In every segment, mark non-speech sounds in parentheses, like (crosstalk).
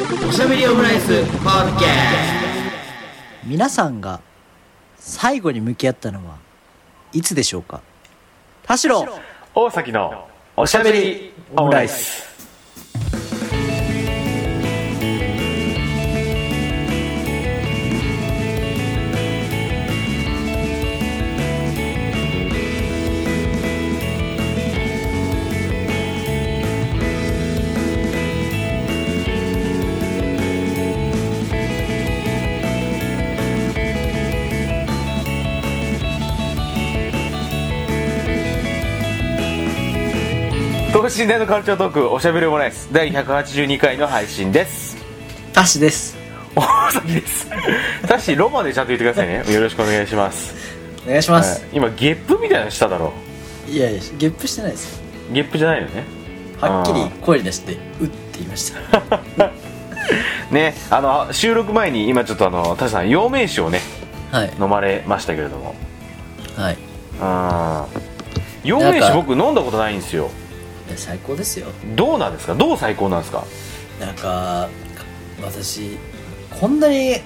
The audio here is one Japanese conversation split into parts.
おしゃべりオムライス。ポッドキャ皆さんが最後に向き合ったのはいつでしょうか？田代。大崎のおしゃべりオムライス。等身大のカルチャートークおしゃべりオムライス第182回の配信です。田代です。大崎です。たしロマでちゃんと言ってくださいね。よろしくお願いします。お願いします、はい。今ゲップみたいなのしただろい、やいやゲップしてないです。よゲップじゃないよね。はっきり声に出して「う」って言いました。(laughs) ねあの収録前に今ちょっとあの田しさん陽明酒をねはい。飲まれましたけれども。はい。いうん陽明酒なんか僕飲んだことないんですよ。や最高ですよ。どうなんですか？どう最高なんですか？なんか私こんなに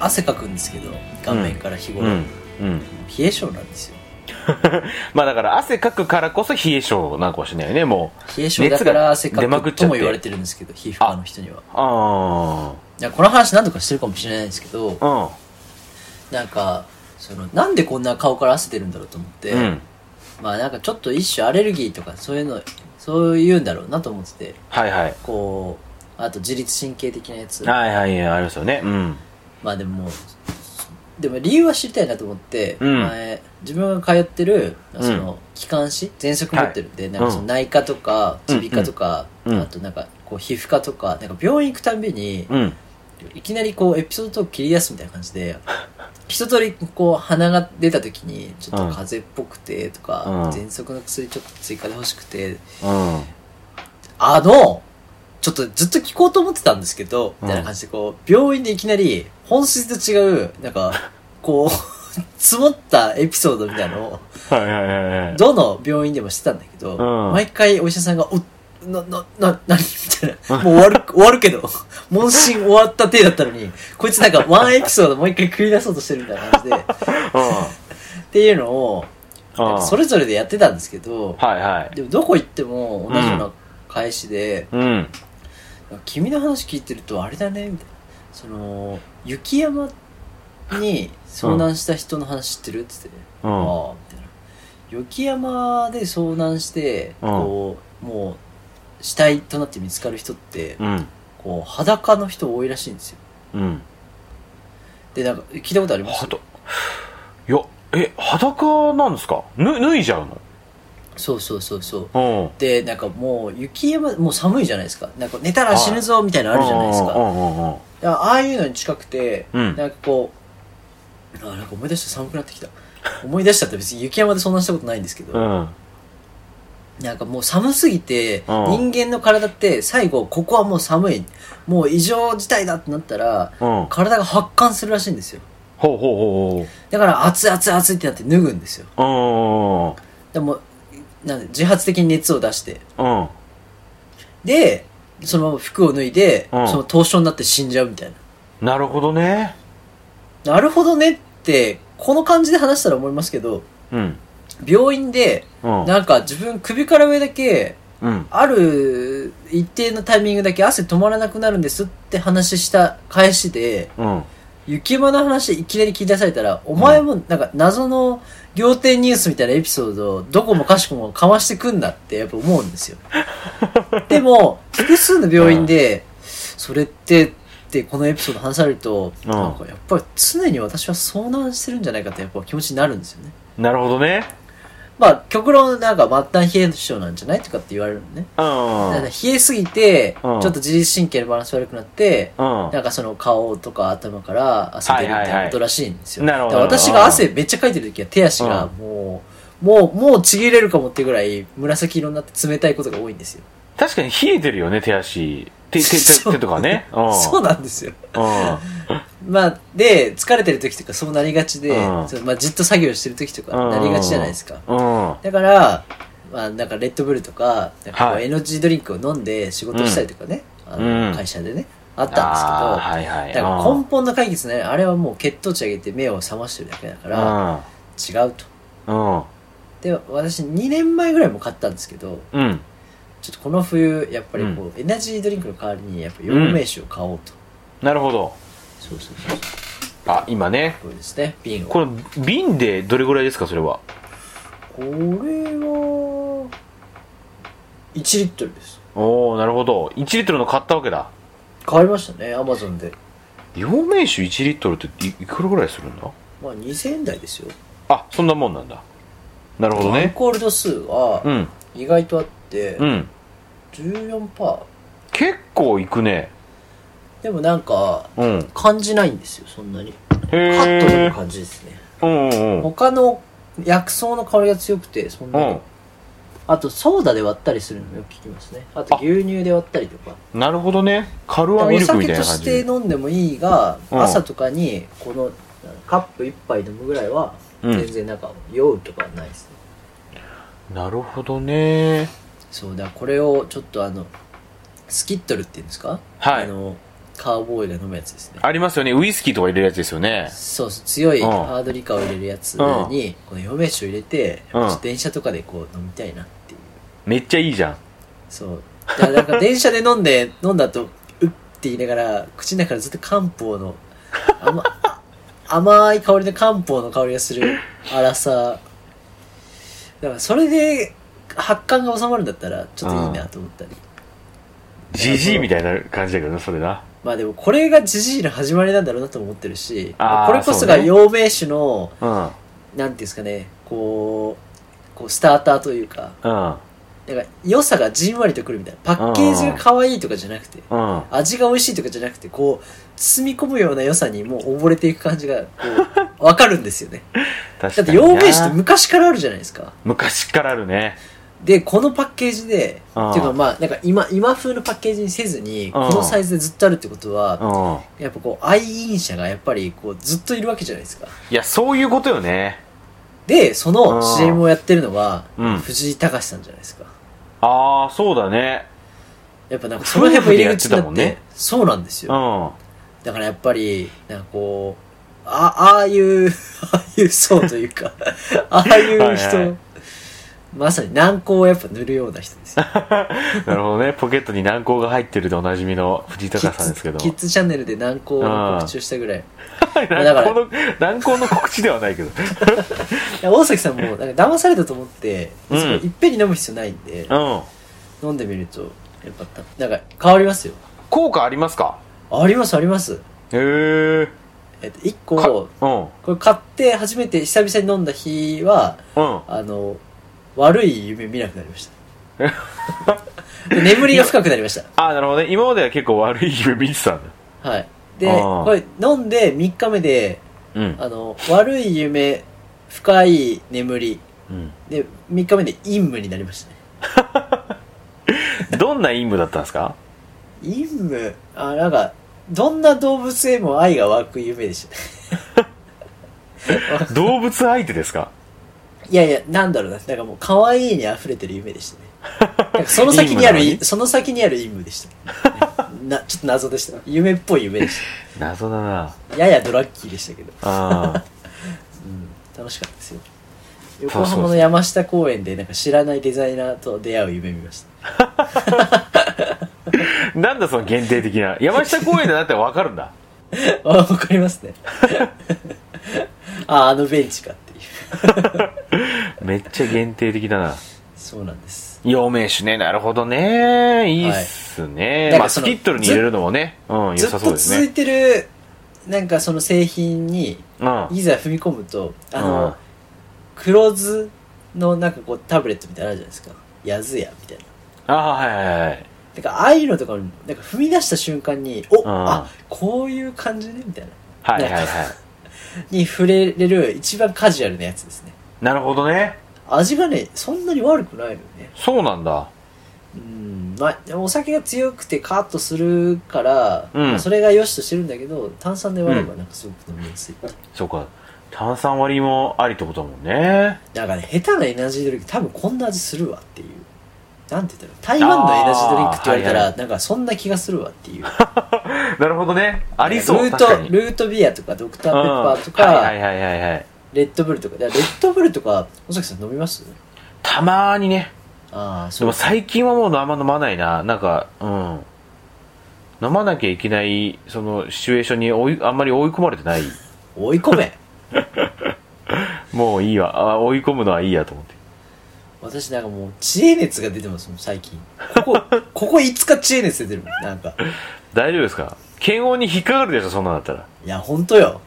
汗かくんですけど顔面から日頃、うんうん冷え性なんですよ。(laughs) まあだから汗かくからこそ冷え性なのかもしれないよねもう。冷え性だから汗かくとも言われてるんですけど皮膚科の人には。あいやこの話何度かしてるかもしれないんですけどあなんかそのなんでこんな顔から汗出るんだろうと思って、うんうんまあなんかちょっと一種アレルギーとかそういうのそういうんだろうなと思ってて。はいはい。こうあと自律神経的なやつ。はいはいありますよね。うん。まあでもでも理由は知りたいなと思って、うん。前自分が通ってるんその気管支喘息持ってる。んで、なんかそのうん。内科とか耳鼻科とか、うん。うん。あとなんかこう皮膚科とかなんか病院行くたんびに、うん。いきなりこうエピソードトーク切り出すみたいな感じで (laughs) 一通りこう鼻が出た時にちょっと風邪っぽくてとか、うん。喘息の薬ちょっと追加で欲しくて。うん。あのちょっとずっと聞こうと思ってたんですけど、うん。みたいな感じでこう病院でいきなり本質と違うなんか (laughs) こう積もったエピソードみたいなのをはいはいはいはい。どの病院でもしてたんだけど、うん。毎回お医者さんが「おな、な、な、なに?」みたいな。もう終わる、終わるけど、(laughs) 問診終わった体だったのに、こいつなんか (laughs) ワンエピソードもう一回繰り出そうとしてるみたいな感じで、(laughs) っていうのを、それぞれでやってたんですけど、はいはい。でもどこ行っても同じような返しで、うん。君の話聞いてるとあれだね、みたいな。その、雪山に遭難した人の話知ってるって言って、うん。ああ、みたいな。雪山で遭難して、うん。こう、もう、死体となって見つかる人って、うん。こう、裸の人多いらしいんですよ。うん。で、なんか、聞いたことあります？いやえ裸なんですか？ぬ脱いじゃうそうそうそうそう。ので、なんかもう、雪山、もう寒いじゃないですか。なんか寝たら死ぬぞ、みたいなのあるじゃないですか。うんうんうんうんいやああいうのに近くて、うん。なんかこう、あ、なんか思い出して寒くなってきた。思い出したって別に雪山でそんなしたことないんですけど、うんなんかもう寒すぎて、うん。人間の体って最後、ここはもう寒い、もう異常事態だってなったら、うん。体が発汗するらしいんですよ。ほうほうほだから熱い熱い熱いってなって脱ぐんですよ。うほうでも、なんで自発的に熱を出して。で、そのまま服を脱いで、うん。その凍傷になって死んじゃうみたいな。なるほどね。なるほどねって、この感じで話したら思いますけど、うん病院で、うん。なんか自分首から上だけ、うん。ある一定のタイミングだけ汗止まらなくなるんですって話した返しで、うん。雪山の話いきなり聞き出されたら、お前もなんか謎の仰天ニュースみたいなエピソードをどこもかしこもかましてくんだってやっぱ思うんですよ。(laughs) でも、複数の病院で、それって、ってこのエピソード話されると、うん。なんかやっぱり常に私は遭難してるんじゃないかってやっぱ気持ちになるんですよね。なるほどねまあ、極論なんか末端冷え性なんじゃないとかって言われるのね。うん冷えすぎて、うんちょっと自律神経のバランス悪くなって、うんなんかその顔とか頭から汗出るみたいなことらしいんですよ。なるほど私が汗めっちゃかいてる時は手足がもう、もう、もうちぎれるかもってぐらい紫色になって冷たいことが多いんですよ。確かに冷えてるよね手足。手手手 (laughs) 手とかね。うん。そうなんですよ。うん。(laughs) まあ、で、疲れてる時とかそうなりがちで、うん。まあ、じっと作業してる時とかなりがちじゃないですか。うん。だから、まあ、なんかレッドブルとか、なんかエナジードリンクを飲んで仕事したりとかね、あのうん。会社でね、あったんですけど、はいはい。だから根本の解決ね。あれはもう血糖値上げて目を覚ましてるだけだから違うと。で私2年前ぐらいも買ったんですけどうんちょっとこの冬やっぱりこう、エナジードリンクの代わりにやっぱ陽明酒を買おうと、なるほど。そうそうそうあ今ね。これですね瓶を。これ瓶でどれぐらいですかそれは？これは1リットルです。おおなるほど。1リットルの買ったわけだ。買いましたねアマゾンで。陽明酒1リットルっていいくらぐらいするんだ？まあ2000円台ですよ。あそんなもんなんだ。なるほどアルねコール度数はうん意外とあって、うん。14%結構いくね。でもなんかうん。へ感じないんですよそんなに。カットでえも感じですね。うんうんうん。他の薬草の香りが強くてそんなに、うん。あとソーダで割ったりするのもよく聞きますね。あとあ。牛乳で割ったりとか。なるほどね。カルアおミルクみ酒とたいな感じ。して飲んでもいいが、うん。朝とかにこのカップ1杯飲むぐらいはうん。全然なんか酔うとかはないですね、なるほどね。そうだこれをちょっとあのスキットルっていうんですか？はい。あのカーボーイが飲むやつですね。ありますよね。ウイスキーとか入れるやつですよね。そうそう強いうん。ハードリカーを入れるやつうん。にこの陽明酒を入れて、電車とかでこう飲みたいなっていう。めっちゃいいじゃん。そう。だからなんか電車で飲んで (laughs) 飲んだ後うって言いながら口の中からずっと漢方の甘あ甘い香りの漢方の香りがする粗さだからそれで発汗が収まるんだったらちょっといいなと思ったり。ジジイみたいな感じだけどねそれな。まあでもこれがジジイの始まりなんだろうなと思ってるしこれこそが陽明酒のうん。なんていうんですかねこうこうスターターというかうんなんか良さがじんわりとくるみたいな。パッケージが可愛いとかじゃなくてうん味が美味しいとかじゃなくてこう包み込むような良さにもう溺れていく感じがこう (laughs) 分かるんですよね。だって陽明酒って昔からあるじゃないですか。昔からあるね。でこのパッケージでうんっていうかまあなんか今今風のパッケージにせずにこのサイズでずっとあるってことはうんやっぱこう愛飲者がやっぱりこうずっといるわけじゃないですか。いやそういうことよね。でその CM をやってるのはうん。藤井隆さんじゃないですかああそうだね。やっぱなんかその辺も入り口になってね。そうなんですうよん。だからやっぱりなんかこうあああいう (laughs) ああいう層というか (laughs) ああいう人はいはいまさに軟膏をやっぱ塗るような人ですよ。(laughs) なるほどね。ポケットに軟膏が入ってるでおなじみの藤井キ隆さんですけどキッズチャンネルで軟膏の告知をしたぐらい。軟だから膏の軟膏の告知ではないけど。(laughs) 大崎さんもなんか騙されたと思って、うん。いっぺんに飲む必要ないんで、うん。飲んでみるとやっぱたなんか変わりますよ。効果ありますか？ありますあります。へええっと1個かこうん。れ買って初めて久々に飲んだ日はうん。あの悪い夢見なくなりました。で (laughs) 眠りが深くなりましああなるほどね。今までは結構悪い夢見てたんだ。たはいであーこれ飲んで3日目でうん。あの悪い夢深い眠り。うん。で3日目で陰夢になりましたね。(laughs) どんな陰夢だったんですか？陰夢？あなんかどんな動物へも愛が湧く夢でした。ね (laughs) 動物相手ですか？いやいやなんだろうな。なんかもう可愛いに溢れてる夢でしたね。なんかその先にある陰夢なのに？その先にある陰夢でした、ねなちょっと謎でした。夢っぽい夢でし謎だな。たややドラッキーでしたけど、あうん、楽しかったですよ。横浜の山下公園でなんか知らないデザイナーと出会う夢見ました。あなんだその限定的な。山下公園でだってわかるんだ。あわかりますね。ああのベンチかっていう。(laughs) めっちゃ限定的だな。そうなんです陽明酒ね。なるほどね。いいっすね、まあなんかそのスキットルに入れるのもね。うん良ずっさそうですね。と続いてるなんかその製品にうん。いざ踏み込むとあの、うん。黒酢のなんかこうタブレットみたいなのあるじゃないですか。やずやみたいな。あはいはいはいなんかああいうのとかもなんか踏み出した瞬間にお、ん。あこういう感じねみたいな。はいはいはい。に触れれる一番カジュアルなやつですね。なるほどね味がねそんなに悪くないのよね。そうなんだ。うん。まあお酒が強くてカーッとするから、うん。まあそれが良しとしてるんだけど炭酸で割ればなんかすごく飲みやすい、そうか。炭酸割りもありってことだもんね。なんかね下手なエナジードリンク多分こんな味するわっていう。なんて言ったら台湾のエナジードリンクって言われたら、はいはなんかそんな気がするわっていう。(laughs) なるほどね。ありそうルートルートビアとかドクターペッパーとか、うん。はいはいはいはいはいレッドブルとかいやレッドブルとか尾崎さん飲みます？たまーにね。ああそう。でも最近はもうあんま飲まないな。なんかうん。飲まなきゃいけないそのシチュエーションに追いあんまり追い込まれてない。追い込め。(laughs) もういいわ。あ追い込むのはいいやと思って。私なんかもう知恵熱が出てますもん最近。ここ (laughs) ここ5日知恵熱出てるもんなんか。大丈夫ですか？検温に引っかかるでしょそんなんだったら。いやほんとよ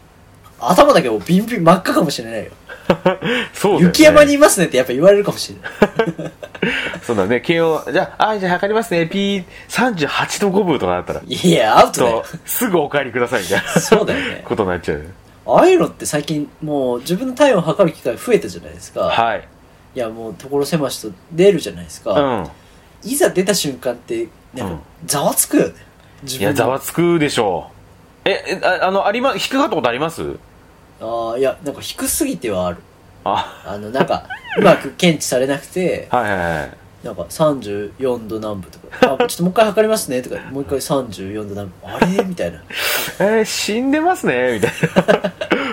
頭だけもうビンビン真っ赤かもしれないよ。(laughs) そうだよ、ね、雪山にいますねってやっぱ言われるかもしれない。(laughs) そうだね。検温じゃああじゃあ測りますね。P38 度5分とかだったら。いやアウトだすぐお帰りくださいみたいなそうだよね。ことになっちゃうああいうのって最近もう自分の体温を測る機会増えたじゃないですか、はい。いやもう所狭しと出るじゃないですか、うん。いざ出た瞬間ってなんかうん。ざわつくよね。自いやざわつくでしょう。ええああのありま引っかかったことあります？ああいやなんか低すぎてはある。あ。あのなんかうまく検知されなくてはいはいはい。なんか34度南部とか「あちょっともう一回測りますね」とかもう一回34度南部。あれ？みたいな。(laughs) えー、死んでますね。みたいな。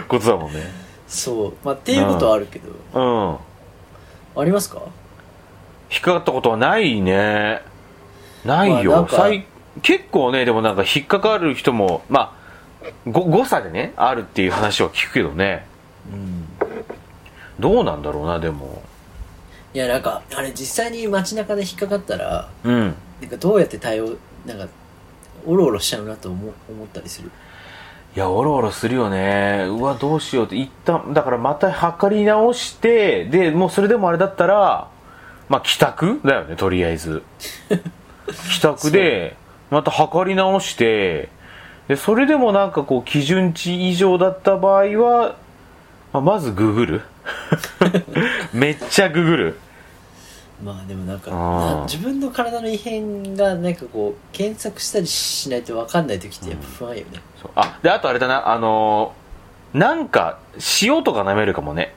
ことだもんね。そう。まあっていうことはあるけど、うん。ありますか？引っかかったことはないね。ないよ、まあなんか最結構ねでもなんか引っかかる人もまあご誤差でねあるっていう話は聞くけどね。うん。どうなんだろうなでも。いやなんかあれ実際に街中で引っかかったらうん。なんかどうやって対応なんかおろおろしちゃうなと思思ったりする？いやおろおろするよね。うわどうしようって。一旦だからまた測り直してでもうそれでもあれだったらまあ帰宅だよねとりあえず。(laughs) 帰宅でまた測り直してでそれでもなんかこう基準値以上だった場合は、まあ、まずググる。(laughs) めっちゃググる。まあでもなんか自分の体の異変がなんかこう検索したりしないと分かんない時ってやっぱ不安よね、そう。あであとあれだな。あのーなんか塩とか舐めるかもね。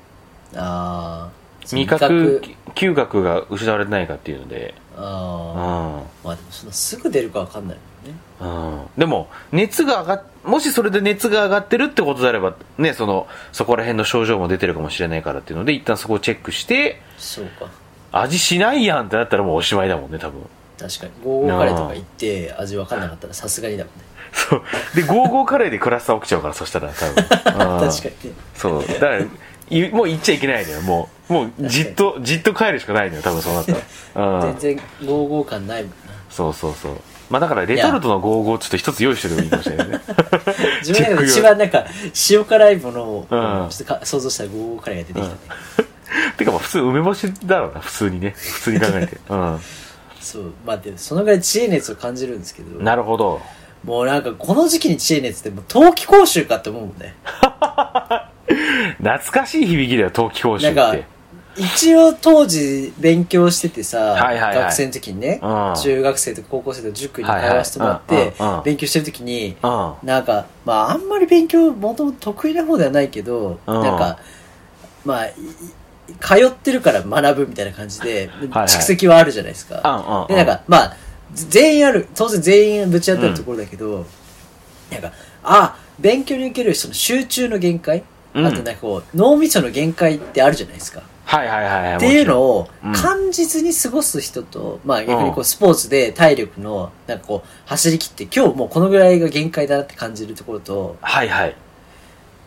ああ味覚嗅覚が失われてないかっていうので。うん。ああまあでもそんなすぐ出るか分かんないね。うん。でも熱が上がっもしそれで熱が上がってるってことであればねそのそこら辺の症状も出てるかもしれないからっていうので一旦そこをチェックしてそうか。味しないやんってなったらもうおしまいだもんね多分。確かに。ゴーゴーカレーとか行って味分かんなかったらさすがにだもんね。そう。でゴーゴーカレーでクラスター起きちゃうからそしたら多分。(laughs) 確かうんにね。そう。だからいもう行っちゃいけないのよもう。もうじっとじっと帰るしかないのよ多分そうなったら、うん、全然ゴーゴー感ないもんな。そうそうそうまあだからレトルトのゴーゴーちょっと一つ用意しておいてもいいかもしれないね。(laughs) 自分が (laughs) 一番なんか塩辛いものをうんちょっとか想像したらゴーゴーカレーが出てきたね、(laughs) てかまあ普通梅干しだろうな普通にね。普通に考えて。うそう。まあでもそのぐらい知恵熱を感じるんですけど。んなるほど。もうなんかこの時期に知恵熱ってもう冬季講習かって思うもんね。懐かしい響きだよ冬季講習っなんかて一応当時勉強しててさ、はいはいはい。学生の時にね、うん。中学生とか高校生とか塾に通わせてもらって、うんうん。うん。勉強してる時に、うん。なんか、まああんまり勉強もともと得意な方ではないけど、うん。なんか、まあ、通ってるから学ぶみたいな感じで、はい蓄積はあるじゃないですか。うんうんうん。で、なんか、まあ、全員ある、当然全員ぶち当たるところだけど、なんか、あ、勉強におけるその集中の限界、うん。あとなんかこう、脳みその限界ってあるじゃないですか。はいはいはいはい。っていうのをうん。感じずに過ごす人と、まあ逆にこううスポーツで体力のなんかこう走り切って今日もうこのぐらいが限界だなって感じるところとはいはい。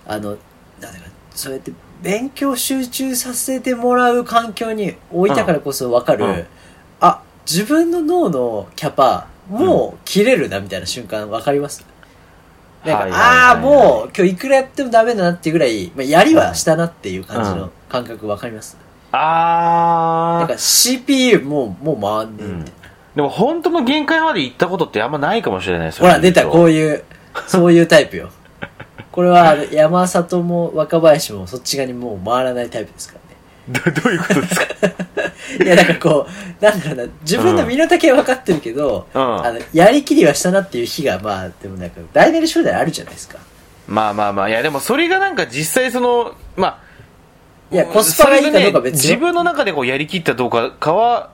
あのなんだかそうやって勉強集中させてもらう環境に置いたからこそ分かる、うん。あ自分の脳のキャパもう切れるなみたいな瞬間分かります？なんか、ああもう今日いくらやってもダメだなっていうぐらい、まあ、やりはしたなっていう感じの感覚分かります、なんかあー CPU もうもう回んねえみたいな、でも本当の限界まで行ったことってあんまないかもしれないですほら出たこうういうそういうタイプよ。これは山里も若林もそっち側にもう回らないタイプですからね。どどういうことですか？(laughs) いやなんかこうなんだろうな。自分の身の丈は分かってるけど、うん。あのやりきりはしたなっていう日がまあでもなんか大なり小なりあるじゃないですか。まあまあまあ。いやでもそれがなんか実際そのまあいやコスパがいいかどうか別よそれがね自分の中でこうやりきったどうかかは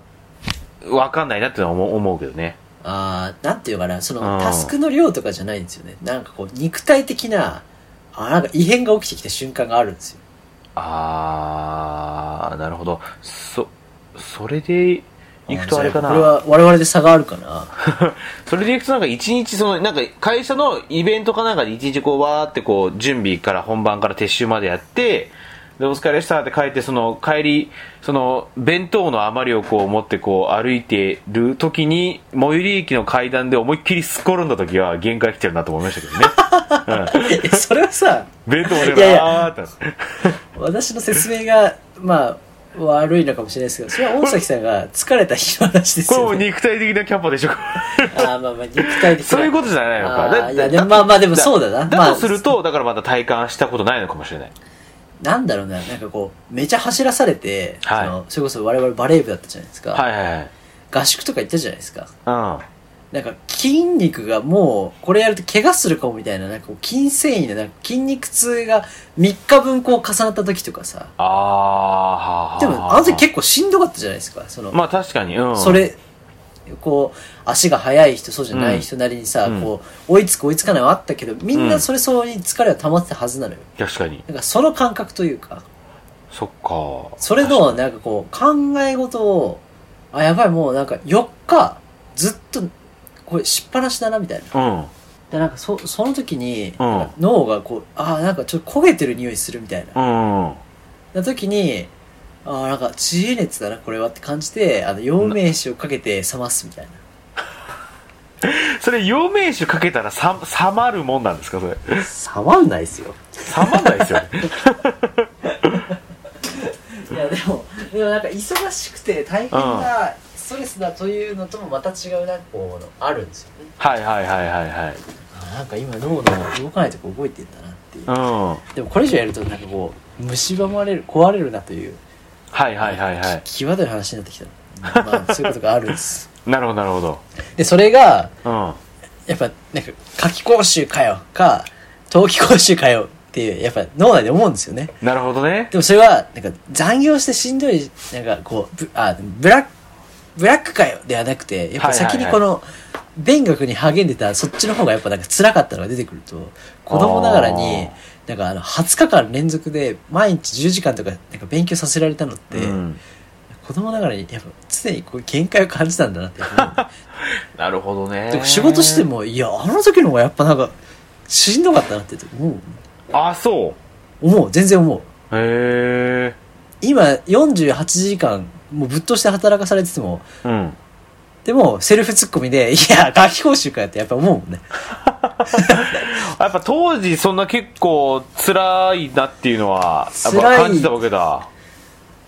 分かんないなってのは思う思うけどねあーなんていうのかな、その、うんタスクの量とかじゃないんですよね。なんかこう、肉体的な、あなんか異変が起きてきた瞬間があるんですよ。あー、なるほど。そ、それで行くとあれかな。これは我々で差があるかな。(laughs) それで行くとなんか一日その、なんか会社のイベントかなんかで一日こうわーってこう準備から本番から撤収までやって、で、お疲れでしたって帰って、その帰り、その弁当の余りをこう持ってこう歩いてる時に、最寄り駅の階段で思いっきりすっ転んだ時は限界来てるなと思いましたけどね。(laughs) えそれはさ、うん、弁当持ってあーって。私の説明が、まあ、悪いのかもしれないですけど、それは大崎さんが疲れた日の話ですこれもうよね。肉体的なキャパでしょ。あーまあまあ、肉体的な。そういうことじゃないのか。あいや、まあまあ、でもそうだな。だまあとすると、だからまた体感したことないのかもしれない。なんだろうな、なんかこう、めちゃ走らされて、はいそのそれこそ我々バレー部だったじゃないですか。はいはいはい。合宿とか行ったじゃないですか。うん。なんか筋肉がもう、これやると怪我するかもみたいな、なんかこう筋繊維で、なんか筋肉痛が3日分こう重なった時とかさ。ああ。でも、あの時結構しんどかったじゃないですか。その、まあ確かに、うん。それ、こう、足が速い人、そうじゃない人なりにさ、うんこう、追いつく追いつかないはあったけど、みんなそれ相応に疲れは溜まってたはずなのよ。確かに。なんかその感覚というか、そっか。それの、なんかこう、考え事を、あ、やばい、もうなんか4日、ずっと、これ、しっぱなしだな、みたいな。うん。で、なんかそ、その時に、脳がこう、あーなんかちょっと焦げてる匂いするみたいな。うん。な時に、あーなんか、知恵熱だな、これはって感じて、あの、陽明酒をかけて冷ますみたいな。(laughs) それ、陽明酒かけたらさ、冷まるもんなんですかそれ？冷まんないですよ。冷まんないですよね。(laughs) いや、でも、でもなんか忙しくて大変なストレスだというのともまた違うなんかこう、あるんですよね。はいはいはいはいはい。あなんか今脳の動かないとこ動いてんだなっていう。うん。でもこれ以上やるとなんかこう、蝕まれる、壊れるなという、はいはいはいはい。際どい話になってきた。まあ、そういうことがあるんです。なるほどなるほど。で、それが、うん。やっぱ、なんか、夏季講習かよ、か、冬季講習かよっていう、やっぱ脳内で思うんですよね。なるほどね。でもそれは、なんか、残業してしんどい、なんかこう、ブあ、ブラック、ブラックかよではなくて、やっぱ先にこの、勉学に励んでたそっちの方がやっぱなんか辛かったのが出てくると、子供ながらに、なんかあの、20日間連続で毎日10時間とか、なんか勉強させられたのって、うん。子供ながらに、やっぱ常にこう限界を感じたんだなって (laughs) なるほどね仕事して。も、いや、あの時の方がやっぱなんか、しんどかったなって思う。あ、そ思う、全然思う。う。へえ。今、48時間、もうぶっ通して働かされてても、うん。でも、セルフツッコミで、いや、夏季講習かよってやっぱ思うもんね。(laughs) やっぱ当時そんな結構辛いなっていうのは、やっぱ辛い感じたわけだ。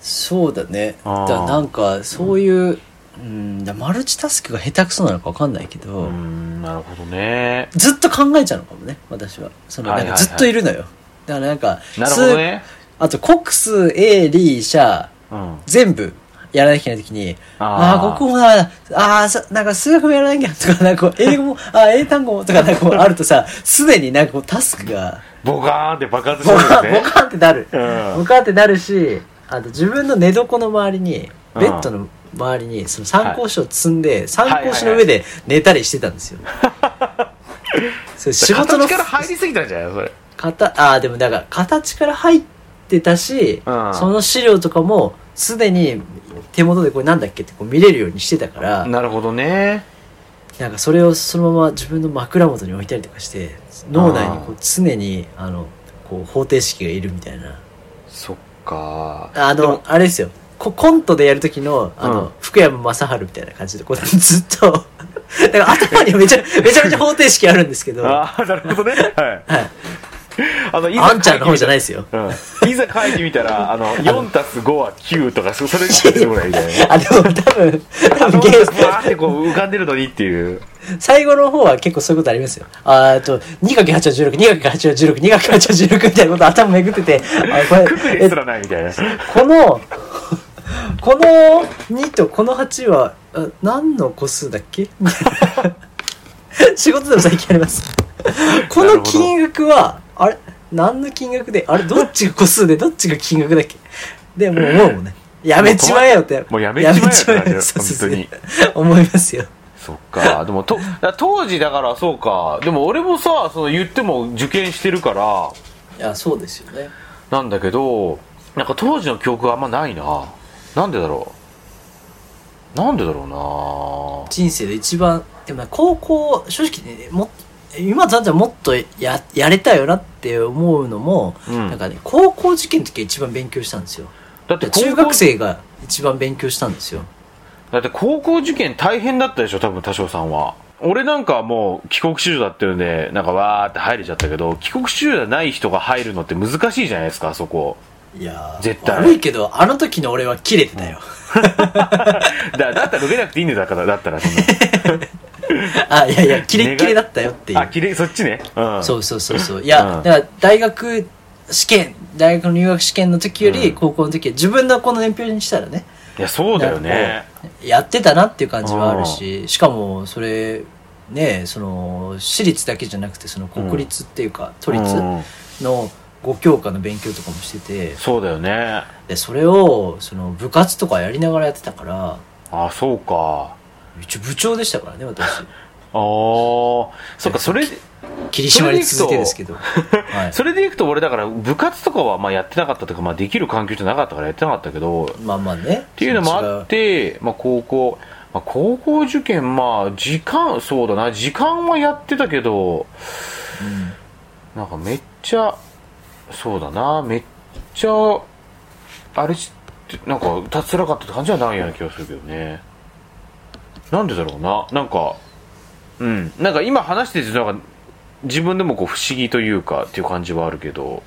そうだね。だなんか、そういう、うん、だマルチタスクが下手くそなのかわかんないけど、うん、なるほどね。ずっと考えちゃうのかもね、私は。その、ないんかずっといるのよ。だからなんか、なるほどね。数あと、コックス、A、リー、シャ、うん。全部やらなきゃいけないときに、ああここもダメだ。ああ、さなんか数学もやらなきゃとか、なんか英語も、(laughs) あー英単語もとか、なんかあるとさ、すでになんかこうタスクが、ボカーンって爆発しボカン、たんですね。ボカンってなる。うんボカンってなるし、あと自分の寝床の周りに、ベッドの周りに、その参考書を積んで、参考書の上で寝たりしてたんですよ。(laughs) それ仕事の形から入りすぎたんじゃないそれ。型、ああ、でもだから、形から入ってたし、うんその資料とかも、すでに手元でこれなんだっけってこう見れるようにしてたから、なるほどね。なんかそれをそのまま自分の枕元に置いたりとかして、脳内にこう常に、あの、こう方程式がいるみたいな。そっか。あのあれですよ。ココントでやるときの、あの、うん福山雅治みたいな感じで、こう (laughs) ずっと、だから頭にめちゃ、めちゃめちゃ方程式あるんですけど、はああ、なるほどね。はい。い。(laughs) あの、いあんちゃんの方じゃないい。ですよ。うん。いざ書いてみたら、(laughs) あの、4たす5は9とか、そそれしか出てこないみたいな。あ、でも多分、多分ゲームふわーってこう浮かんでるのにっていう。最後の方は結構そういうことありますよ。あーあと、2×8 は16、2×8 は16、2×8 は16みたいなこと頭めぐってて、あ、こククれ、えリすらないみたいな。この、この2とこの8は、あ何の個数だっけ？(laughs) 仕事でも最近あります。この金額は、あれ？何の金額で、あれ？どっちが個数で？どっちが金額だっけ？で、もう思うもんね。やめちまえよって。もうやめちまえよ本当に。思いますよ。そっか。でもとだ当時だからそうか。でも俺もさその言っても受験してるから。いやそうですよね。なんだけどなんか当時の記憶があんまないな。なんでだろう？なんでだろ人生で一番でもね高校正直ねも今だったらもっとややれたよなって思うのも、うん。なんかね高校受験の時は一番勉強したんですよ。だって中学生が一番勉強したんですよ。だって高校受験大変だったでしょ多分多少さんは。俺なんかはもう帰国子女だってるんでなんかわーって入れちゃったけど帰国子女じゃない人が入るのって難しいじゃないですかあそこ。いやー絶対。悪いけどあの時の俺は切れてたよ、(laughs) だだったら受けなくていいんだからだったらそんな (laughs) あいやいやキレッキレだったよっていう。あきれいそっちね。うん。そうそうそうそう。いや、うん。だから大学試験大学の入学試験の時よりうん。高校の時は自分のこの年表にしたらね。いやそうだよね。やってたなっていう感じはあるししかもそれねその私立だけじゃなくてその国立っていうか、都立うん。の5教科の勉強とかもしてて。そうだよね。でそれをその部活とかやりながらやってたからあそうか一応部長でしたからね私。(laughs) ああそっかそれで霧島に続いてですけど、はい、それでいくと俺だから部活とかはまあやってなかったというか、まあ、できる環境じゃなかったからやってなかったけどまあまあねっっていうのもあって、まあ、高校、まあ、高校受験まあ時間そうだな時間はやってたけどうん。なんかめっちゃそうだなめっちゃあれしなんかたつらかったって感じはないような気がするけどねなんでだろうな。なんかうん。なんか今話しててなんか自分でもこう不思議というかっていう感じはあるけど。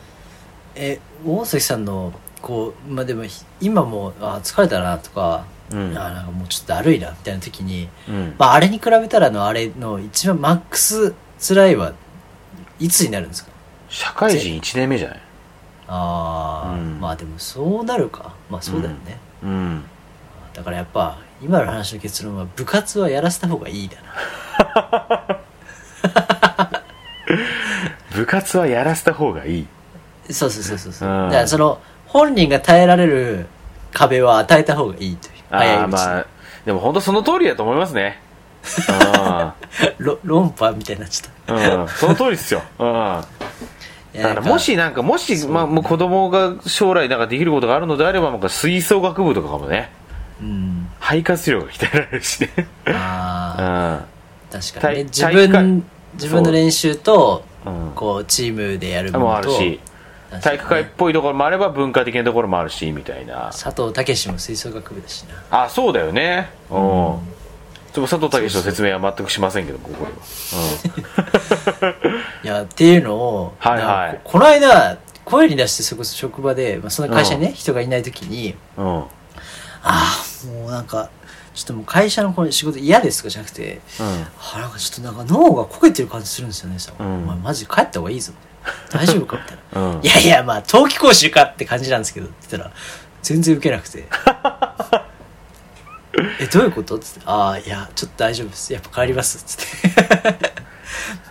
え大関さんのこうまあでもひ今もあ疲れたなとか、うん。あなんかもうちょっとだるいなみたいな時に、うん。まあ、あれに比べたらのあれの一番マックス辛いはいつになるんですか？社会人1年目じゃない？ああ、うん。まあでもそうなるか。まあそうだよね、うん。だからやっぱ今の話の結論は部活はやらせた方がいいだな。部活はやらせた方がいい。そうそうそうそうそう、うん。だからその本人が耐えられる壁は与えた方がいいという。ああまあでも本当その通りだと思いますね。ろ (laughs) 論破みたいになっちゃっうん、うん、その通りですよ、うん、だからもしなんかもし、まあ、もう子供が将来なんかできることがあるのであればなんか吹奏楽部とかもね。うん肺活量が鍛えられるしね。ああ確かにね。体自分自分の練習とう。ん、こうチームでやるうん、もあるし。体育会っぽいところもあれば文化的なところもあるしみたいな。佐藤武も吹奏楽部だしな。あそうだよね。うん、ちょっと佐藤健の説明は全くしませんけどここでは、(laughs) いやっていうのを、はいはい。この間声に出してそれこそ職場で、まあ、その会社にね、人がいない時にうん。うんああもうなんかちょっともう会社のこの仕事嫌ですとか？じゃなくてあなんかちょっとなんか脳が焦げてる感じするんですよ。ねさ、うん。お前マジ帰った方がいいぞ。(laughs) 大丈夫か？みたいな。うん。いやいや、まあ、冬季講習かって感じなんですけど、って言ったら、全然受けなくて。(laughs) え、どういうこと？って言って、ああ、いや、ちょっと大丈夫です。やっぱ帰ります。つって。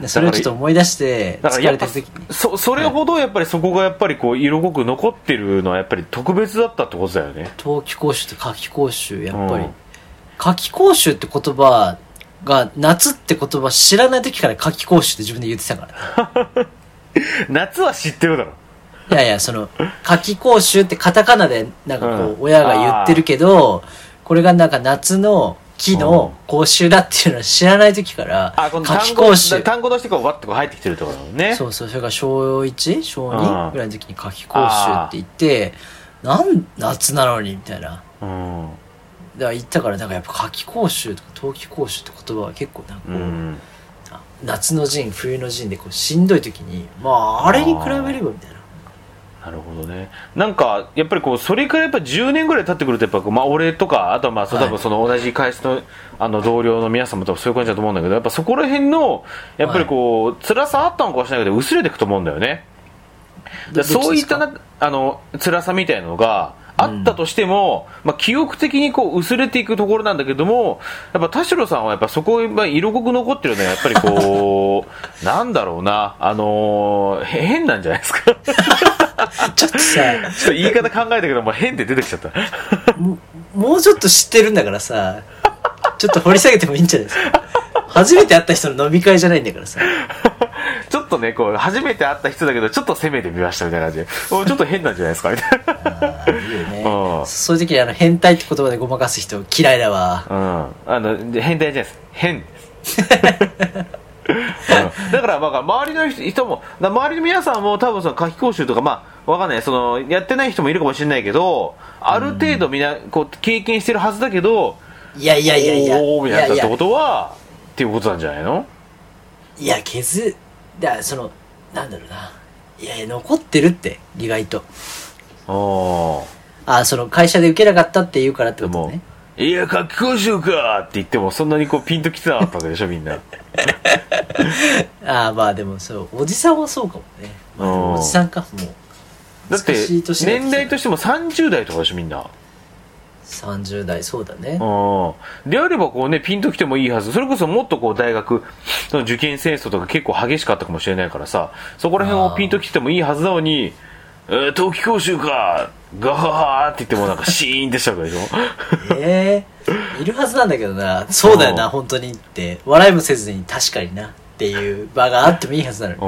で (laughs) それをちょっと思い出して、疲れてる時に。そそれほどやっぱりそこがやっぱりこう色濃く残ってるのはやっぱり特別だったってことだよね冬季講習と夏季講習、やっぱりうん。夏季講習って言葉が、夏って言葉知らない時から夏季講習って自分で言ってたからね。(laughs) 夏は知ってるだろいやいや、その、夏季講習ってカタカナで、なんかこう、うん親が言ってるけど、これがなんか夏の木の講習だっていうのは知らない時から、あこの夏単語季講習。単語としてこうわってこう入ってきてるところねそうそう、それが小 1? 小うん2ぐらいの時に夏季講習って言って、なん、夏なのにみたいな。うんだから言ったから、なんかやっぱ夏季講習とか冬季講習って言葉は結構なんかこう、うんあ夏の陣、冬の陣でこうしんどい時に、まあ、あれに比べればみたいな。なるほどね。なんかやっぱりこうそれからやっぱ10年ぐらい経ってくるとやっぱこうまあ俺とかあとはまあはい。多分その同じ会社のあの同僚の皆さんも多分そういう感じだと思うんだけどやっぱそこら辺のやっぱりこう辛さあったのかもしれないけど薄れていくと思うんだよね。そういったなあの辛さみたいなのがあったとしても、まあ、記憶的にこう薄れていくところなんだけどもやっぱ田代さんはやっぱそこが色濃く残ってるのはやっぱりこう (laughs) なんだろうな。あのーへ変なんじゃないですか？(laughs) ちょっとさ、ちょっと言い方考えたけどもう変って出てきちゃったももうちょっと知ってるんだからさ、ちょっと掘り下げてもいいんじゃないですか。初めて会った人の飲み会じゃないんだからさ。ちょっとね、こう、初めて会った人だけど、ちょっっと攻めてみましたみたいな感じで、おちょっと変なんじゃないですかみたいな。(laughs) そういう時にあの、変態って言葉でごまかす人嫌いだわ。うん。あの、で変態じゃないです。変です。(laughs) うんだから、まあ、周りの人も、だ周りの皆さんも多分その夏期講習とか、まあ、わかんない、その、やってない人もいるかもしれないけど、ある程度みんな、こう、経験してるはずだけど、いやいやいやいや。おーみたいになってこいやとは、っていうことなんじゃないの？いや、削、だその、なんだろうな。いやいや、残ってるって、意外と。ああ。あ、その会社で受けなかったって言うからってことね。、いや、夏期講習かって言っても、そんなにこう、ピンときてなかったわけでしょ、みんな。(laughs) ああ、まあでもそう、おじさんはそうかもね。まあおじさんか、もう。だって年、代としても30代とかでしょ、みんな。30代、そうだね。うん。であればこうね、ピンときてもいいはず。それこそもっとこう大学の受験戦争とか結構激しかったかもしれないからさ、そこら辺をピンときてもいいはずなのに、えー、冬季講習かガハハーって言ってもなんか (laughs) シーンってしちゃうわけでしょ。ええ。いるはずなんだけどな、そうだよな、うん。本当にって、笑いもせずに確かにな、っていう場があってもいいはずなのに。う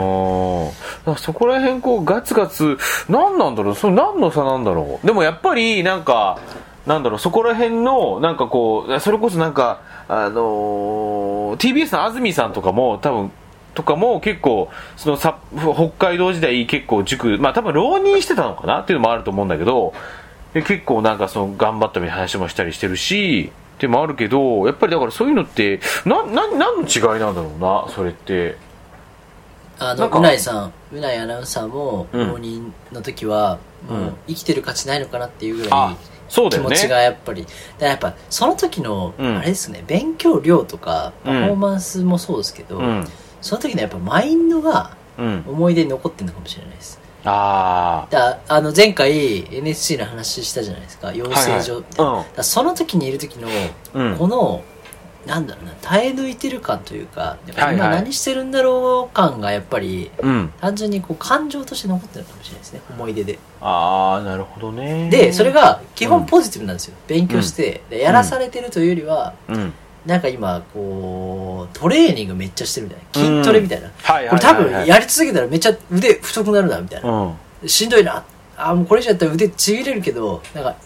ん。だからそこら辺こうガツガツ、何なんだろう？それ何の差なんだろう？でもやっぱりなんか、なんだろう、そこら辺の、なんかこう、それこそなんか、あのー TBS の安住さんとかも多分、とかも結構、そのさ、北海道時代結構塾、まあ多分浪人してたのかな？っていうのもあると思うんだけど、結構なんかその頑張ったみたいな話もしたりしてるし、ていうのもあるけど、やっぱりだからそういうのって、な、な、何の違いなんだろうな、それって。あの、うないさん、うないアナウンサーも、うん浪人の時は、もううん生きてる価値ないのかなっていうぐらあい、そうだよね。気持ちがやっぱり、だやっぱ、その時の、うんあれですね、勉強量とか、パフォーマンスもそうですけど、うん。その時のやっぱマインドがうん。思い出に残ってるのかもしれないです。あだあの前回 NSC の話したじゃないですか養成所、はいはいその時にいる時のあ。うん。この、なんだろうな耐え抜いてる感というか今何してるんだろう感がやっぱりうん。単純にこう感情として残ってるのかもしれないですね思い出でああ、なるほどね。でそれ、が基うん本ポジティブなんですよ、勉強して、でやらされてるというよりはうん。なんか今こうトレーニングめっちゃしてるみたいな。筋トレみたいな、はいはいはい、はい。これ多分やり続けたらめっちゃ腕太くなるなみたいな、うん。しんどいな。あもうこれ以上やったら腕ちぎれるけどなんか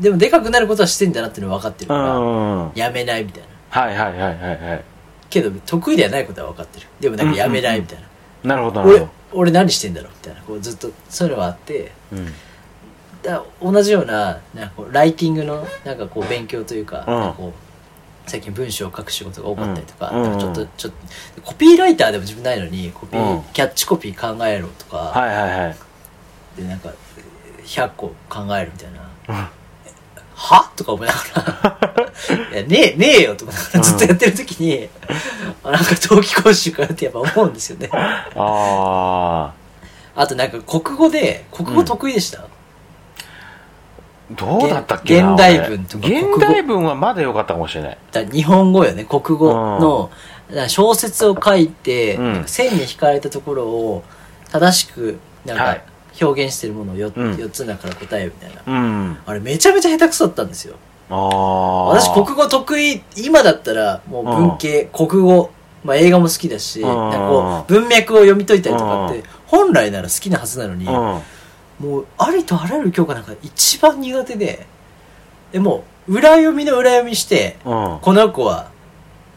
でもでかくなることはしてんだなっていうのは分かってるうから、やめないみたいな。はいはいはいはい。けど得意ではないことは分かってる。でもなんかやめないみたいな、なるほどなる俺ほど。俺何してんだろうみたいな。こうずっとそういうのがあって。うん。だ同じようななんかこうライティングのなんかこう勉強というか,、うんかこう最近文章を書く仕事が多かったりとか,、うん。ちょっとちょっとコピーライターでも自分ないのにコピー、うん。キャッチコピー考えろとか、はいはいはい。でなんか100個考えるみたいな。うん。は？とか思いながら。(laughs) ねえねえよとかずっとやってる時に、あなんか冬季講習かなってやっぱ思うんですよね。ああとなんか国語で国語得意でした、あ。どうだったっけな現代文とか現代文はまだ良かったかもしれない。だ日本語よね国語の、だから小説を書いて、うん。線に引かれたところを正しくなんかはい。表現してるものを 4,、うん。4つの中から答えるみたいな。うん。あれめちゃめちゃ下手くそだったんですよ。私国語得意今だったらもう文系、国語、まあ、映画も好きだし、ん。なんかこう文脈を読み解いたりとかって、本来なら好きなはずなのに、うん。もうありとあらゆる教科なんか一番苦手ででもう裏読みの裏読みしてうん。この子は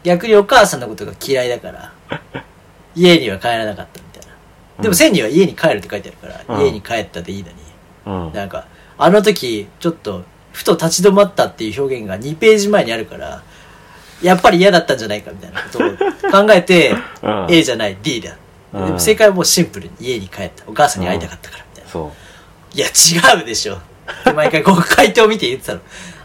逆にお母さんのことが嫌いだから (laughs) 家には帰らなかったみたいなでも線には家に帰るって書いてあるから、うん家に帰ったでいいのにうん。なんか、あの時、ちょっと、ふと立ち止まったっていう表現が2ページ前にあるから、やっぱり嫌だったんじゃないかみたいなことを考えて、(laughs) うん A じゃない D だ。うんでも正解はもうシンプルに家に帰った。お母さんに会いたかったからみたいな。そう。いや、違うでしょ。で毎回こう回答を見て言ってたの。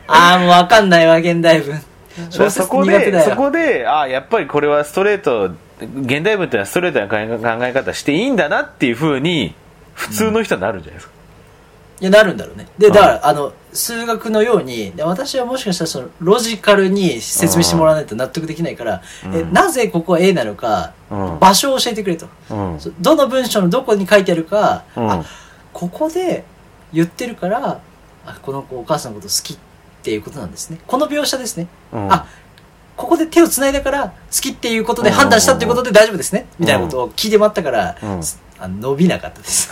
ああ、もうわかんないわ、現代文。小説そこで。そこで、ああ、やっぱりこれはストレート、現代文ってのはストレートな考え方していいんだなっていうふうに、普通の人になるんじゃないですか。いや、なるんだろうね。で、だから、あの、数学のように、で私はもしかしたらその、ロジカルに説明してもらわないと納得できないから、うんえなぜここは A なのか、うん場所を教えてくれと。うん。そどの文章のどこに書いてあるか、うんあ、ここで言ってるから、あ、この子お母さんのこと好きっていうことなんですね。この描写ですね。うん。あ、ここで手を繋いだから好きっていうことで判断したっていうことで大丈夫ですね。みたいなことを聞いてもらったから、うん。あの伸びなかったです。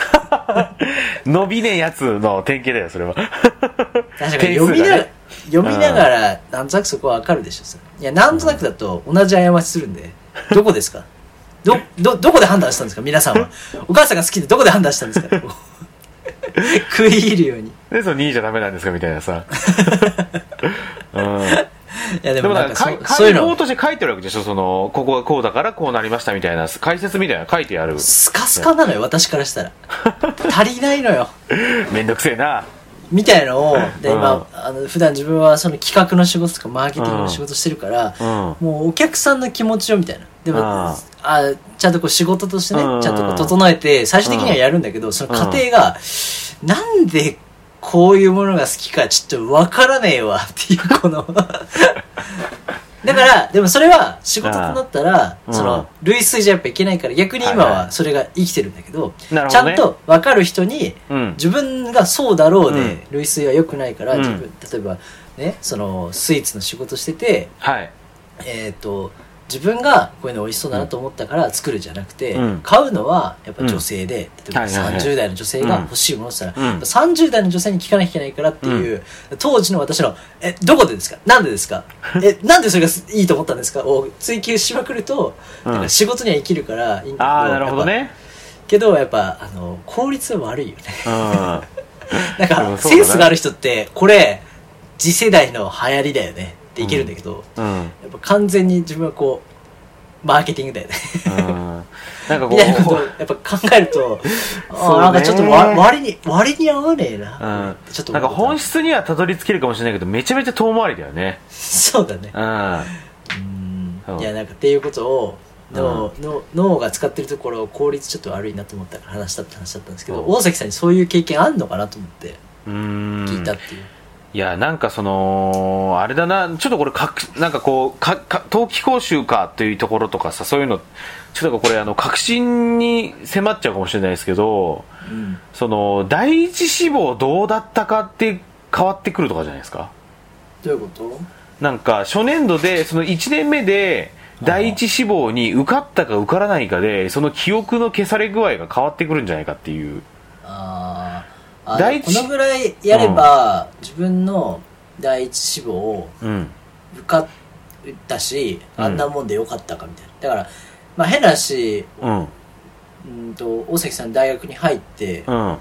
(laughs) 伸びねえやつの典型だよそれは。確かに読みな、がね読みながらなんとなくそこはわかるでしょそれ。いやなんとなくだと同じ過ちするんでどこですか？どどどこで判断したんですか？皆さんは。お母さんが好きでどこで判断したんですか？(laughs) 食い入るように。でその2位じゃダメなんですか？みたいなさ。(laughs) うん。いやででももなんんかかそういうの。解放として書いてるわけでしょ？そのここがこうだからこうなりましたみたいな解説みたいなの書いてある。スカスカなのよ私からしたら。(laughs) 足りないのよ。めんどくせえなみたいのをでうん。今あの普段自分はその企画の仕事とかマーケティングの仕事してるから、うん。もうお客さんの気持ちをみたいな。でもああちゃんとこう仕事としてねうん。ちゃんとこう整えて最終的にはやるんだけどその過程がなんでこういうものが好きかちょっとわからねえわっていうこのだからでもそれは仕事となったらうん。その類推じゃやっぱいけないから逆に今はいははそれが生きてるんだけどなるほどね。ちゃんと分かる人にうん。自分がそうだろうで、うん。類推は良くないから、うん。自分例えばねそのスイーツの仕事しててはい。えっ、と自分がこういうの美味しそうだなと思ったから作るじゃなくて、うん。買うのはやっぱ女性で、例えばはいはいはい。30代の女性が欲しいものしたら、うん。やっぱ30代の女性に聞かなきゃいけないからっていう、当時の私の「えどこでですか？なんでですか？(laughs) えなんでそれがいいと思ったんですか?」を追求しまくると、うん。なんか仕事には生きるからいいんだけどああなるほどね。ぱけどやっぱあの効率は悪いよね。うん。(laughs) なんでかセンスがある人ってこれ次世代の流行りだよねっていけるんだけど、うん。やっぱ完全に自分はこうマーケティングだよね。うん。なんかこうやっぱ考えると、(laughs) あなんかちょっとわ割に割に合わねえな、うん。ちょっとなんか本質質にはたどり着けるかもしれないけどめちゃめちゃ遠回りだよね。そうだね。うん。いやなんかっていうことを脳,、脳脳が使ってるところ効率ちょっと悪いなと思ったから話したって話だったんですけど、うん。大崎さんにそういう経験あんのかなと思って聞いたっていう、いやなんかそのあれだなちょっとこれかくなんかこうかか冬季講習かというところとかさそういうのちょっとこれあの確信に迫っちゃうかもしれないですけどうん。その第一志望どうだったかって変わってくるとかじゃないですか？どういうこと？なんか初年度でその1年目で第一志望に受かったか受からないかでその記憶の消され具合が変わってくるんじゃないかっていう。あー。あ第一。このぐらいやれば、自分の第一志望をうん。受かったし、うん。あんなもんでよかったかみたいな。だからまあ変な話うん。うんと大崎さん大学に入ってうん。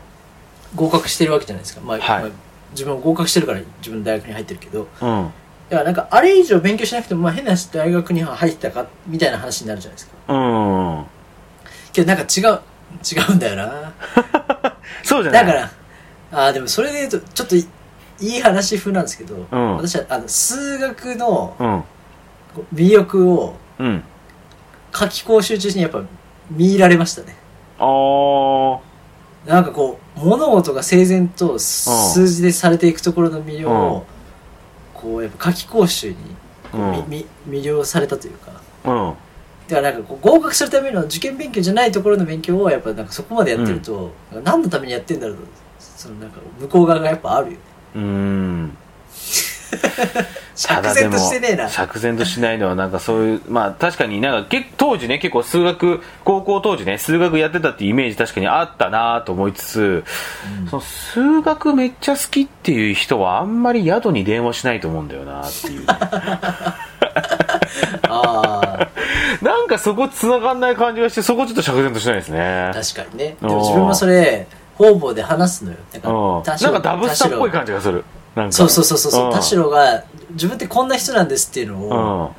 合格してるわけじゃないですか、まあはい。まあ自分は合格してるから自分の大学に入ってるけど。うん。だからなんかあれ以上勉強しなくても、まあ、変な話大学に入ってたかみたいな話になるじゃないですか。うん。けどなんか違う違うんだよな。(laughs) そうじゃない。だからああでもそれで言うとちょっといいい話風なんですけど、ん。私はあの数学の魅力をうん。夏期講習中にやっぱ見入られましたね。あー。なんかこう物事が整然と数字でされていくところの魅了を、こうやっぱ夏期講習にこう、うん。みみ魅了されたというか。うん。だからなんかこう合格するための受験勉強じゃないところの勉強をやっぱなんかそこまでやってると、なんか何のためにやってんだろうとそのなんか向こう側がやっぱあるよね。うーん。(laughs) 釈然としてねえな。釈然としないのはなんかそういうまあ確かになんかけ当時ね結構数学高校当時ね数学やってたっていうイメージ確かにあったなと思いつつ、その数学めっちゃ好きっていう人はあんまり宿に電話しないと思うんだよなっていう。(laughs) あ (laughs) なんかそこ繋がんない感じがしてそこちょっと釈然としないですね。あ確かにね。でも自分もそれ方々で話すのよ。なんうんかなんかダブスターっぽい感じがする。そうそうそうそうう。ん田代が自分ってこんな人なんですっていうのうを、ん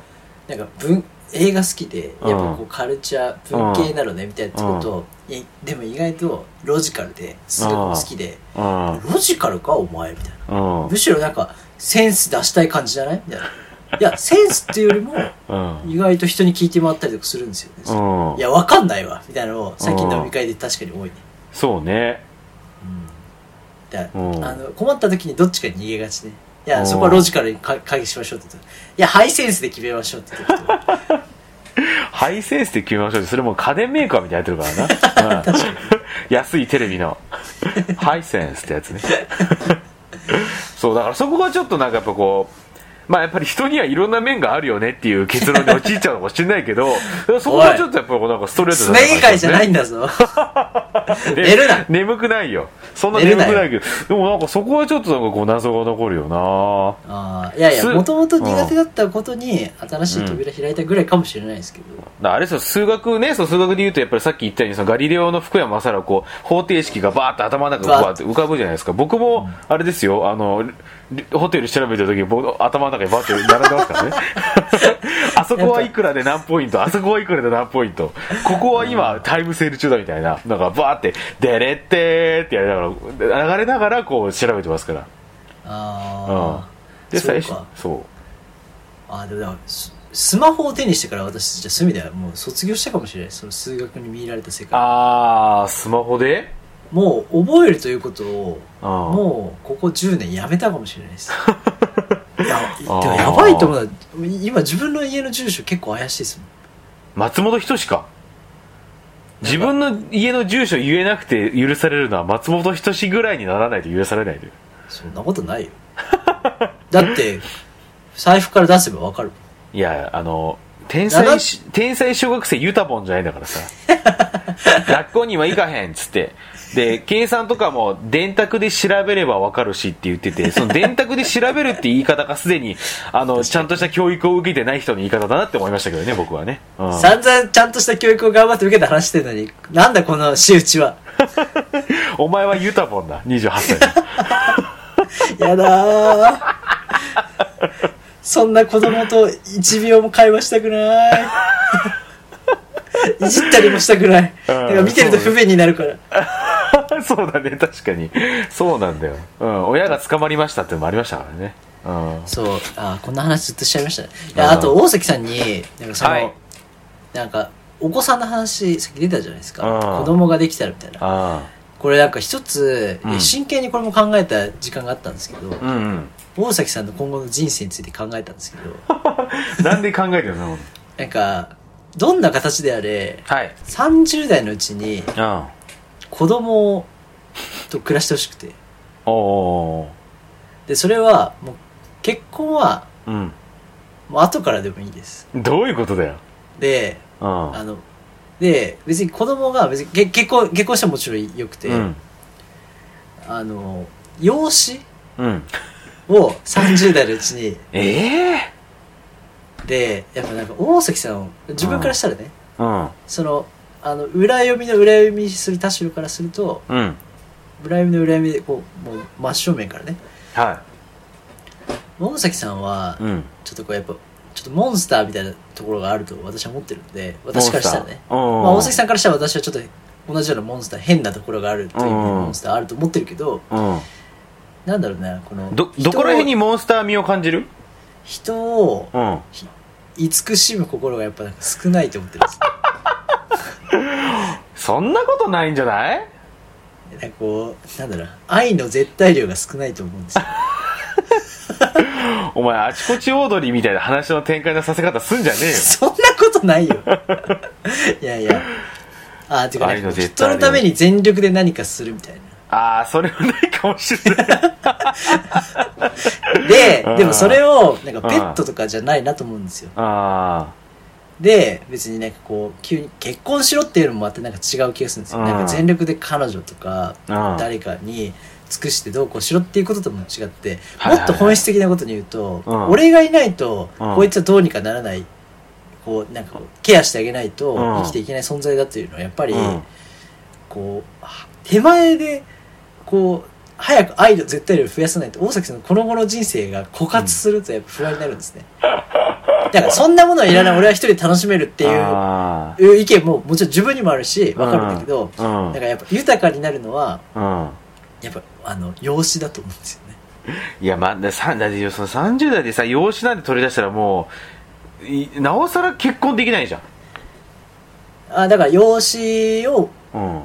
なんか文映画好きでやっぱうんこうカルチャー文系なのねみたいなことを、でも意外とロジカルで数学も好きでうんロジカルかお前？みたいな。うんむしろなんかセンス出したい感じじゃない？みたいな。いやセンスっていうよりもうん意外と人に聞いてもらったりとかするんですよね、うんいやわかんないわ。みたいなのを最近の飲み会で確かに多いね。そうねあの困った時にどっちかに逃げがちね。いやうん。そこはロジカルにか会議しましょうって言って。いやハイセンスで決めましょうって言って。(laughs) ハイセンスで決めましょう。ってそれもう家電メーカーみたいになってるからな、(laughs) うん。安いテレビの。ハイセンスってやつね。そうだからそこがちょっとなんかやっぱこうまあやっぱり人にはいろんな面があるよねっていう結論に陥っちゃうかもしれないけど (laughs) そこはちょっとやっぱりなんかストレートスネギ会じゃないんだだぞ。寝るな眠くないよ。そんな眠くないけど。でもなんかそこはちょっとなんかこう謎が残るよな。ああ、いやいや、すもともと苦手だったことに新しい扉開いたぐらいかもしれないですけど。だからあれですよ数学ねそう数学で言うとやっぱりさっき言ったようにそのガリレオの福山雅治はこう方程式がバーッと頭の中に浮かぶじゃないですか。僕もあれですよあのリホテル調べてる時僕頭の中にバーッて並んでますからね。(laughs) あそこはいくらで何ポイントあそこはいくらで何ポイント。ここは今タイムセール中だみたいな。なんかバーって「デレッテー」ってやりながら流れながらこう調べてますから。ああ、うか。最初そう。ああ、でもだからススマホを手にしてから私、じゃあそういう意味ではもう卒業したかもしれない。その数学に見入られた世界。ああスマホで？もう覚えるということを、うんもうここ10年やめたかもしれないです。(laughs) いや、やばいと思うな。今自分の家の住所結構怪しいですもん。松本人志か自分の家の住所言えなくて許されるのは松本人志ぐらいにならないと許されないでそんなことないよ。だって、財布から出せばわかる。いやあの天才し天才小学生ユタボンじゃないんだからさ (laughs) 学校には行かへんっつってで計算とかも電卓で調べればわかるしって言っててその電卓で調べるって言い方がすでにあのちゃんとした教育を受けてない人の言い方だなって思いましたけどね僕はね、うん散々ちゃんとした教育を頑張って受けて話してるのに、なんだこの仕打ちは？(laughs) お前はユタボンだ28歳の (laughs) やだー。そんな子供と1秒も会話したくない。(laughs) いじったりもしたくない。か見てると不便になるから。(laughs) そうだね確かに。そうなんだよ、うん、親が捕まりましたってのもありましたからね、うん、そう、あーこんな話ずっとしちゃいましたね。いや、うん。あと大関さんに、なんかその、はい。なんか、お子さんの話、さっき出たじゃないですか。うん。子供ができたらみたいな。あこれなんか一つ、うん。真剣にこれも考えた時間があったんですけど、あうんうん。大崎さんの今後の人生について考えたんですけど、(laughs) なんで考えてるの？なんか、どんな形であれ、はい。30代のうちにうん子供と暮らしてほしくて。おおで、それは、もう、結婚は、ーうん。もう後からでもいいです。どういうことだよ。で、うん。あの、で、別に子供が、別にけ結婚、結婚してももちろんよくて、うん。あの、養子うん。を30代のうちに、ええで、やっぱなんか大関さんを、自分からしたらね、うん。その、あの、裏読みの裏読みする田代からすると、うん。裏読みの裏読みで、こう、もう真正面からね、は大崎さんは、いうん。ちょっとこうやっぱ、ちょっとモンスターみたいなところがあると私は思ってるんで、私からしたらね。ままあ、大関さんからしたら私はちょっと同じようなモンスター、変なところがあるというモンスターあると思ってるけど、うん。なんだろうね、この、どどこら辺にモンスター味を感じる？人をうん。慈しむ心がやっぱなんか少ないと思ってるんです。そんなことないんじゃない？なんかこう、なんだろう、愛の絶対量が少ないと思うんですよ。(laughs) お前あちこちオードリーみたいな話の展開のさせ方すんじゃねえよ (laughs) そんなことないよ。(laughs) いやいや。あー、てか、愛のね、絶対量人のために全力で何かするみたいな。ああそれはないかもしれないでうん、でもそれを、なんかペットとかじゃないなと思うんですよ。あで、別になんかこう、急に結婚しろっていうのもまたなんか違う気がするんですよ。うん。なんか全力で彼女とか、うん。誰かに尽くしてどうこうしろっていうこととも違って、もっと本質的なことに言うと、うん。俺がいないと、うん。こいつはどうにかならない、こう、なんかこう、ケアしてあげないとうん。生きていけない存在だっていうのはやっぱり、うん。こう、は手前で、こう、早く愛の絶対量を増やさないと、大崎さんのこの後の人生が枯渇するとやっぱ不安になるんですね。(laughs) だからそんなものはいらない、俺は一人で楽しめるっていう意見ももちろん自分にもあるし、わかるんだけど、だからやっぱ豊かになるのは、うん。やっぱ、あの、養子だと思うんですよね。いやまあだってその30代でさ養子なんて取り出したらもういなおさら結婚できないじゃん。あだから養子を、うん。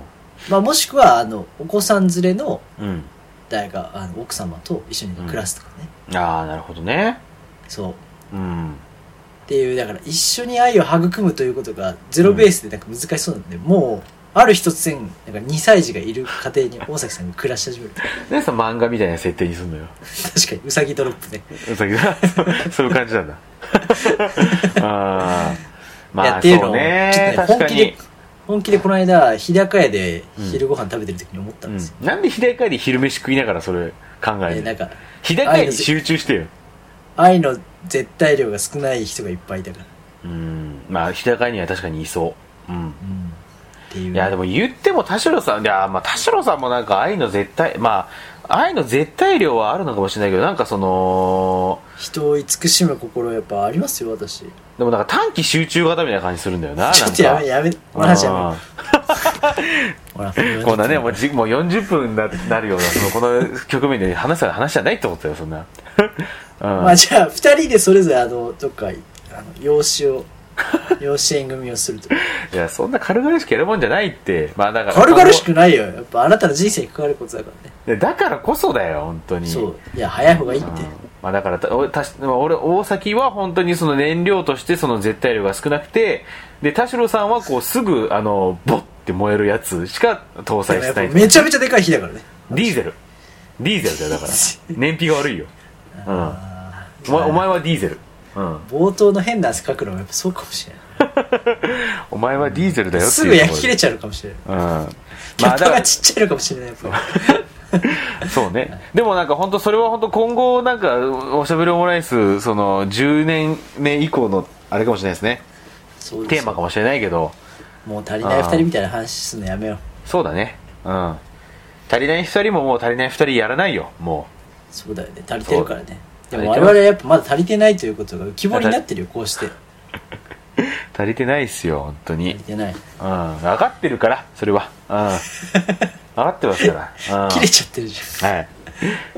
まあ、もしくは、あの、お子さん連れの、うん誰か、あの、奥様と一緒に暮らすとかね。ああなるほどね。そう。うん。っていう、だから一緒に愛を育むということがゼロベースでなんか難しそうなんで、もある日突然なんか2歳児がいる家庭に大崎さんが暮らし始めるなんでさ漫画みたいな設定にすんのよ。確かにうさぎドロップね。うさぎだ (laughs) そういう感じなんだ。(laughs) あー。まあそうね。ちょっとね確かに。本気で本気でこの間日高屋で昼ご飯食べてる時に思ったんですよ、うん、なんで日高屋で昼飯食いながらそれ考えるなんか日高屋に集中してよ。愛の絶対量が少ない人がいっぱいいたから。うん。まあ日高屋には確かにいそう。うん。うん。っていう。いやでも言っても田代さんいやまあ田代さんもなんか愛の絶対まあ愛の絶対量はあるのかもしれないけどなんかその人を慈しむ心やっぱありますよ私。でもなんか短期集中型みたいな感じするんだよな (laughs) ちょっとやめやめこの話やめ。(laughs) こんなねもうじもう40分にななるようなそのこの局面で話す話じゃないと思ったよそんな、(laughs) うん。まあじゃあ二人でそれぞれあのどっかあの養子を (laughs) 養子縁組をすると。いやそんな軽々しくやるもんじゃないって。まあだから軽々しくないよ。やっぱあなたの人生に関わることだからね。でだからこそだよ本当に。そう。いや早い方がいいって。うん。まあ、だからた俺た俺大崎は本当にその燃料としてその絶対量が少なくてで田代さんはこうすぐあのボッて燃えるやつしか搭載してないめちゃめちゃでかい火だからね。ディーゼル。ディーゼルだよだから。(laughs) 燃費が悪いよ、うん、あお前お前はディーゼル、うん、ー冒頭の変な汗かくのもやっぱそうかもしれない (laughs) お前はディーゼルだよっていうすぐ焼き切れちゃうかもしれないうん。キャッだからちっちゃいのかもしれないやっぱ。(laughs) そうね。でもなんか本当それは本当今後なんかおしゃべりオムライスその10年目以降のあれかもしれないですね。そうですテーマかもしれないけど。もう足りない二人みたいな話すんのやめよう。そうだね。うん。足りない2人ももう足りない2人やらないよもそうだよね。足りてるからねでも我々はやっぱまだ足りてないということが浮き彫りになってるよこうして。う足りてないっすよ本当に。足りてない。うん。分かってるからそれは。うん。分かってますから、うん、(laughs) 切れちゃってるじゃん。はい。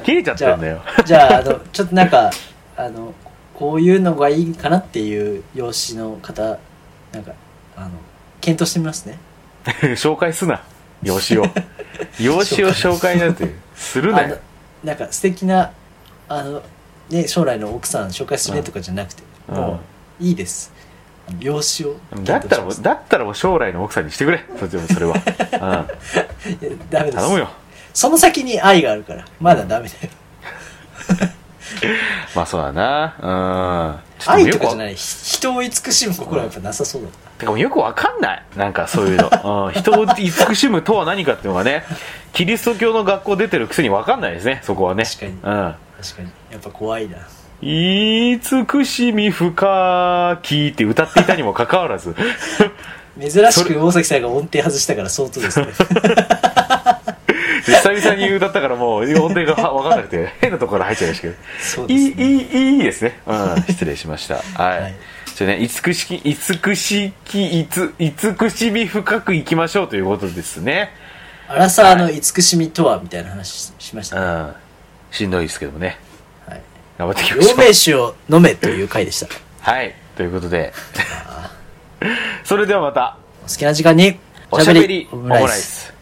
切れちゃってるんだよ。あじゃああのちょっとなんかあのこういうのがいいかなっていう養子の方なんかあの検討してみますね。(laughs) 紹介すな。養子を。(laughs) 養子を紹介なんてするなよ。なんか素敵なあのね将来の奥さん紹介するねとかじゃなくて、うん。もういいです。養子を。だったらもうだったらもう将来の奥さんにしてくれ。そっちもそれは、うん、(laughs) ダメです。頼むよ。その先に愛があるから。まだダメだよ。(laughs) まあそうだな。うん。愛とかじゃいない。ひ人を慈しむ心はやっぱなさそうだった。うよくわかんない。なんかそういうの、(laughs) うん、人を慈しむとは何かっていうのがねキリスト教の学校出てるくせにわかんないですね。そこはね。確かに。うん。確かにやっぱ怖いな。慈しみ深きって歌っていたにもかかわらず。(laughs) 珍しく大崎さんが音程外したから相当ですね。(laughs) 久々に歌ったからもう音程が分かんなくて (laughs) 変なところ入っちゃいましたけど。そうですね。いいいいいいですね、うん、失礼しました。はい、はい。ちょね慈しき慈しきいつ慈しみ深くいきましょうということですね。アラサーの慈しみとはみたいな話ししましたね、うん。しんどいですけどもね。はい、頑張っていきましょう。陽明酒を飲めという回でした。はい。ということで。(laughs) それではまた。お好きな時間に。おしゃべり。オムライス